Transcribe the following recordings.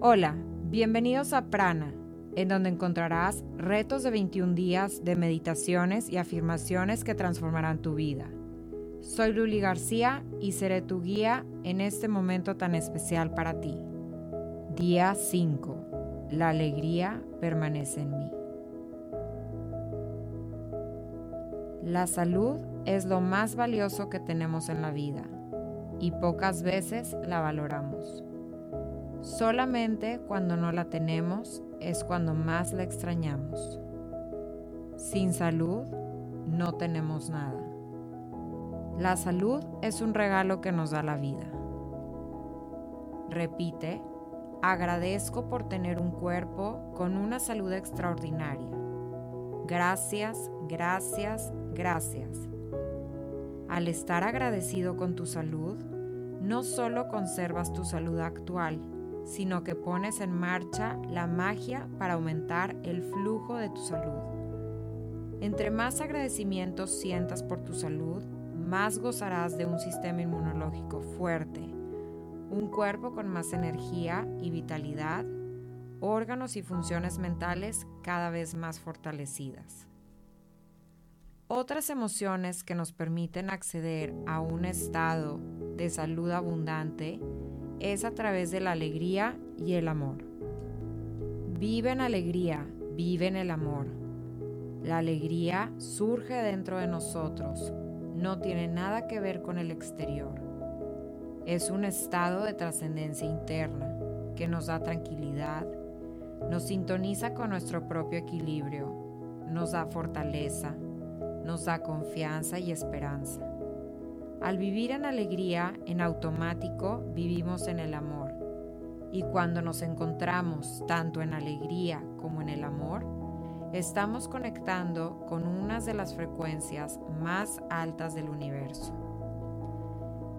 Hola, bienvenidos a Prana, en donde encontrarás retos de 21 días de meditaciones y afirmaciones que transformarán tu vida. Soy Luli García y seré tu guía en este momento tan especial para ti. Día 5. La alegría permanece en mí. La salud es lo más valioso que tenemos en la vida y pocas veces la valoramos. Solamente cuando no la tenemos es cuando más la extrañamos. Sin salud no tenemos nada. La salud es un regalo que nos da la vida. Repite, agradezco por tener un cuerpo con una salud extraordinaria. Gracias, gracias, gracias. Al estar agradecido con tu salud, no solo conservas tu salud actual, sino que pones en marcha la magia para aumentar el flujo de tu salud. Entre más agradecimiento sientas por tu salud, más gozarás de un sistema inmunológico fuerte, un cuerpo con más energía y vitalidad, órganos y funciones mentales cada vez más fortalecidas. Otras emociones que nos permiten acceder a un estado de salud abundante es a través de la alegría y el amor. Vive en alegría, vive en el amor. La alegría surge dentro de nosotros, no tiene nada que ver con el exterior. Es un estado de trascendencia interna que nos da tranquilidad, nos sintoniza con nuestro propio equilibrio, nos da fortaleza, nos da confianza y esperanza. Al vivir en alegría, en automático vivimos en el amor. Y cuando nos encontramos tanto en alegría como en el amor, estamos conectando con unas de las frecuencias más altas del universo.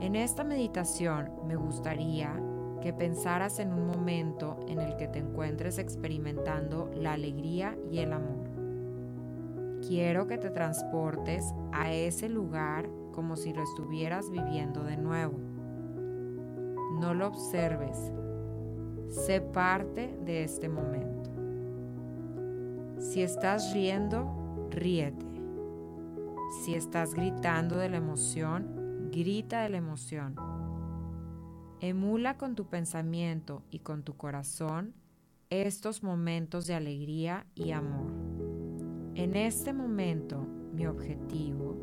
En esta meditación me gustaría que pensaras en un momento en el que te encuentres experimentando la alegría y el amor. Quiero que te transportes a ese lugar como si lo estuvieras viviendo de nuevo. No lo observes. Sé parte de este momento. Si estás riendo, ríete. Si estás gritando de la emoción, grita de la emoción. Emula con tu pensamiento y con tu corazón estos momentos de alegría y amor. En este momento, mi objetivo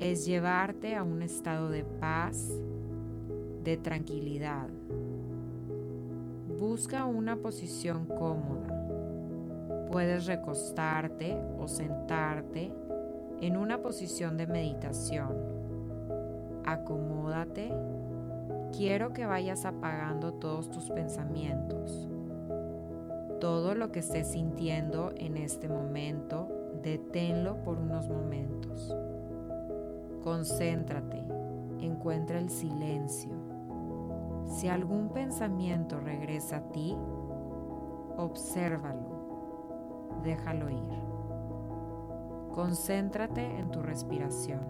es llevarte a un estado de paz, de tranquilidad. Busca una posición cómoda. Puedes recostarte o sentarte en una posición de meditación. Acomódate. Quiero que vayas apagando todos tus pensamientos. Todo lo que estés sintiendo en este momento deténlo por unos momentos. Concéntrate, encuentra el silencio. Si algún pensamiento regresa a ti, obsérvalo, déjalo ir. Concéntrate en tu respiración.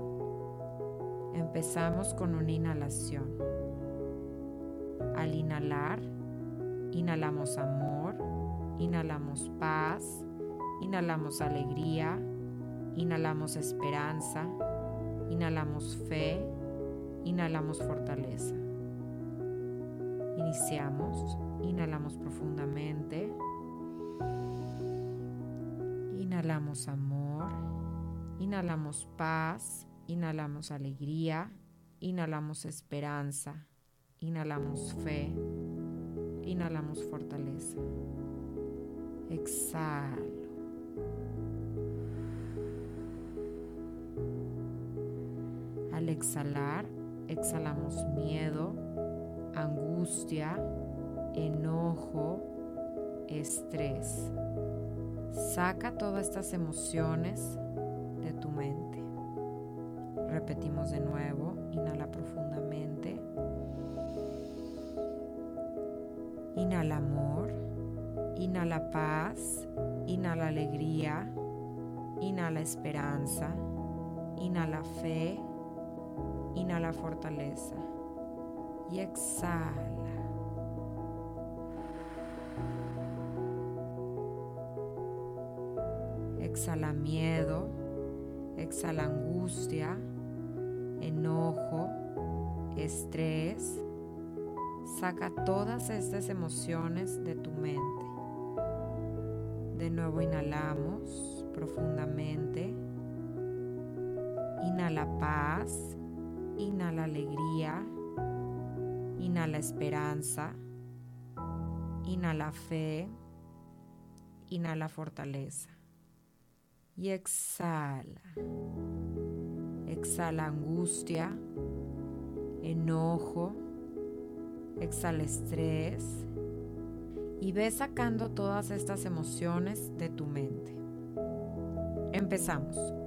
Empezamos con una inhalación. Al inhalar, inhalamos amor, inhalamos paz, Inhalamos alegría, inhalamos esperanza, inhalamos fe, inhalamos fortaleza. Iniciamos, inhalamos profundamente, inhalamos amor, inhalamos paz, inhalamos alegría, inhalamos esperanza, inhalamos fe, inhalamos fortaleza. Exhalo. Al exhalar, exhalamos miedo, angustia, enojo, estrés. Saca todas estas emociones de tu mente. Repetimos de nuevo, inhala profundamente. Inhala amor, inhala paz, inhala alegría, inhala esperanza, inhala fe, Inhala fortaleza y exhala. Exhala miedo, exhala angustia, enojo, estrés. Saca todas estas emociones de tu mente. De nuevo inhalamos profundamente. Inhala paz inhala alegría, inhala esperanza, inhala fe, inhala fortaleza. Y exhala. Exhala angustia, enojo, exhala estrés y ve sacando todas estas emociones de tu mente. Empezamos.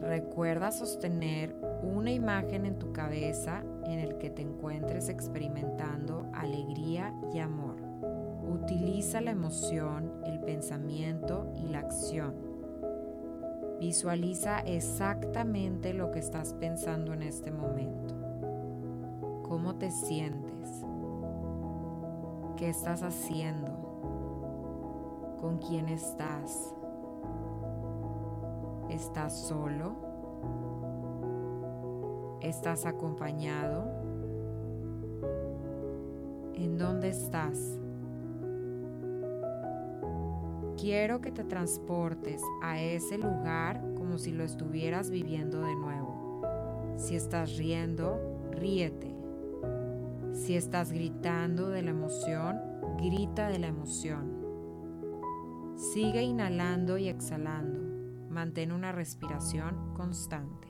Recuerda sostener una imagen en tu cabeza en el que te encuentres experimentando alegría y amor. Utiliza la emoción, el pensamiento y la acción. Visualiza exactamente lo que estás pensando en este momento. ¿Cómo te sientes? ¿Qué estás haciendo? ¿Con quién estás? ¿Estás solo? ¿Estás acompañado? ¿En dónde estás? Quiero que te transportes a ese lugar como si lo estuvieras viviendo de nuevo. Si estás riendo, ríete. Si estás gritando de la emoción, grita de la emoción. Sigue inhalando y exhalando. Mantén una respiración constante.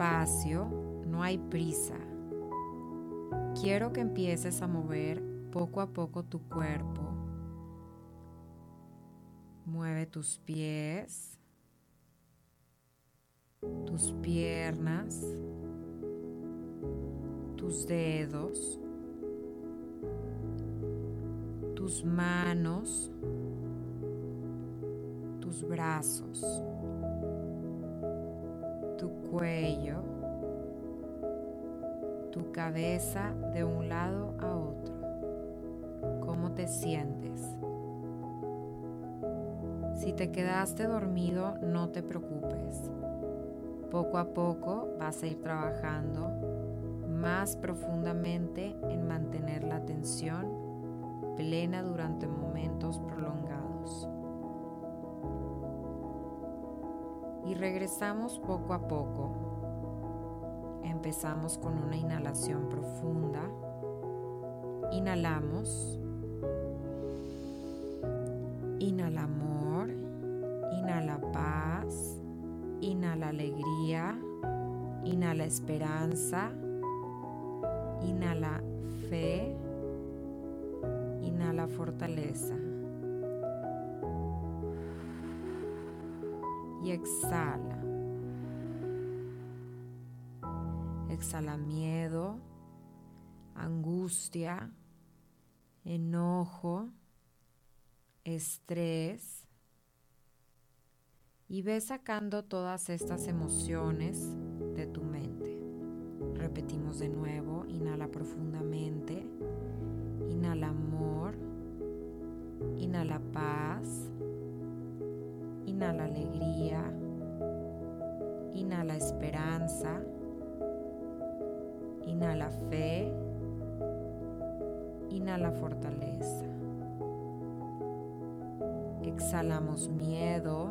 Despacio, no hay prisa. Quiero que empieces a mover poco a poco tu cuerpo. Mueve tus pies, tus piernas, tus dedos, tus manos, tus brazos, cuello, tu cabeza de un lado a otro. ¿Cómo te sientes? Si te quedaste dormido, no te preocupes. Poco a poco vas a ir trabajando más profundamente en mantener la atención plena durante momentos prolongados. Regresamos poco a poco. Empezamos con una inhalación profunda. Inhalamos. Inhala amor. Inhala paz. Inhala alegría. Inhala esperanza. Inhala fe. Inhala fortaleza. Exhala. Exhala miedo, angustia, enojo, estrés. Y ve sacando todas estas emociones de tu mente. Repetimos de nuevo, inhala profundamente, inhala amor, inhala paz, inhala alegría, inhala esperanza, inhala fe, inhala fortaleza. Exhalamos miedo,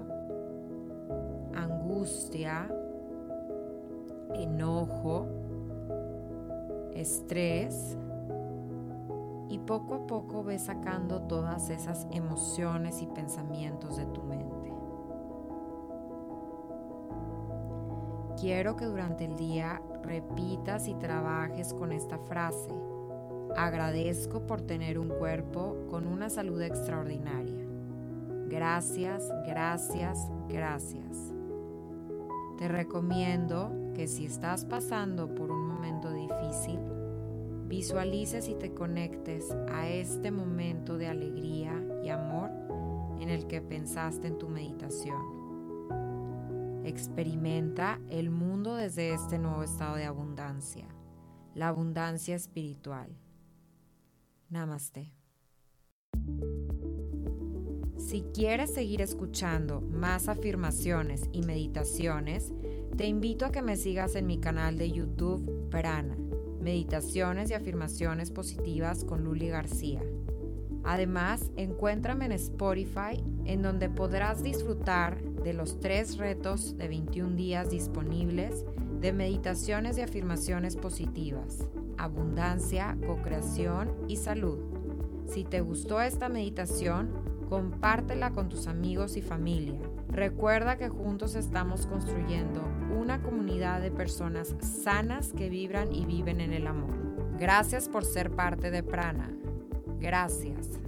angustia, enojo, estrés y poco a poco ves sacando todas esas emociones y pensamientos de tu mente. Quiero que durante el día repitas y trabajes con esta frase. Agradezco por tener un cuerpo con una salud extraordinaria. Gracias, gracias, gracias. Te recomiendo que si estás pasando por un momento difícil, visualices y te conectes a este momento de alegría y amor en el que pensaste en tu meditación. Experimenta el mundo desde este nuevo estado de abundancia, la abundancia espiritual. Namaste. Si quieres seguir escuchando más afirmaciones y meditaciones, te invito a que me sigas en mi canal de YouTube Prana, Meditaciones y Afirmaciones Positivas con Luli García. Además, encuéntrame en Spotify, en donde podrás disfrutar de los tres retos de 21 días disponibles de meditaciones y afirmaciones positivas, abundancia, co-creación y salud. Si te gustó esta meditación, compártela con tus amigos y familia. Recuerda que juntos estamos construyendo una comunidad de personas sanas que vibran y viven en el amor. Gracias por ser parte de Prana. Gracias.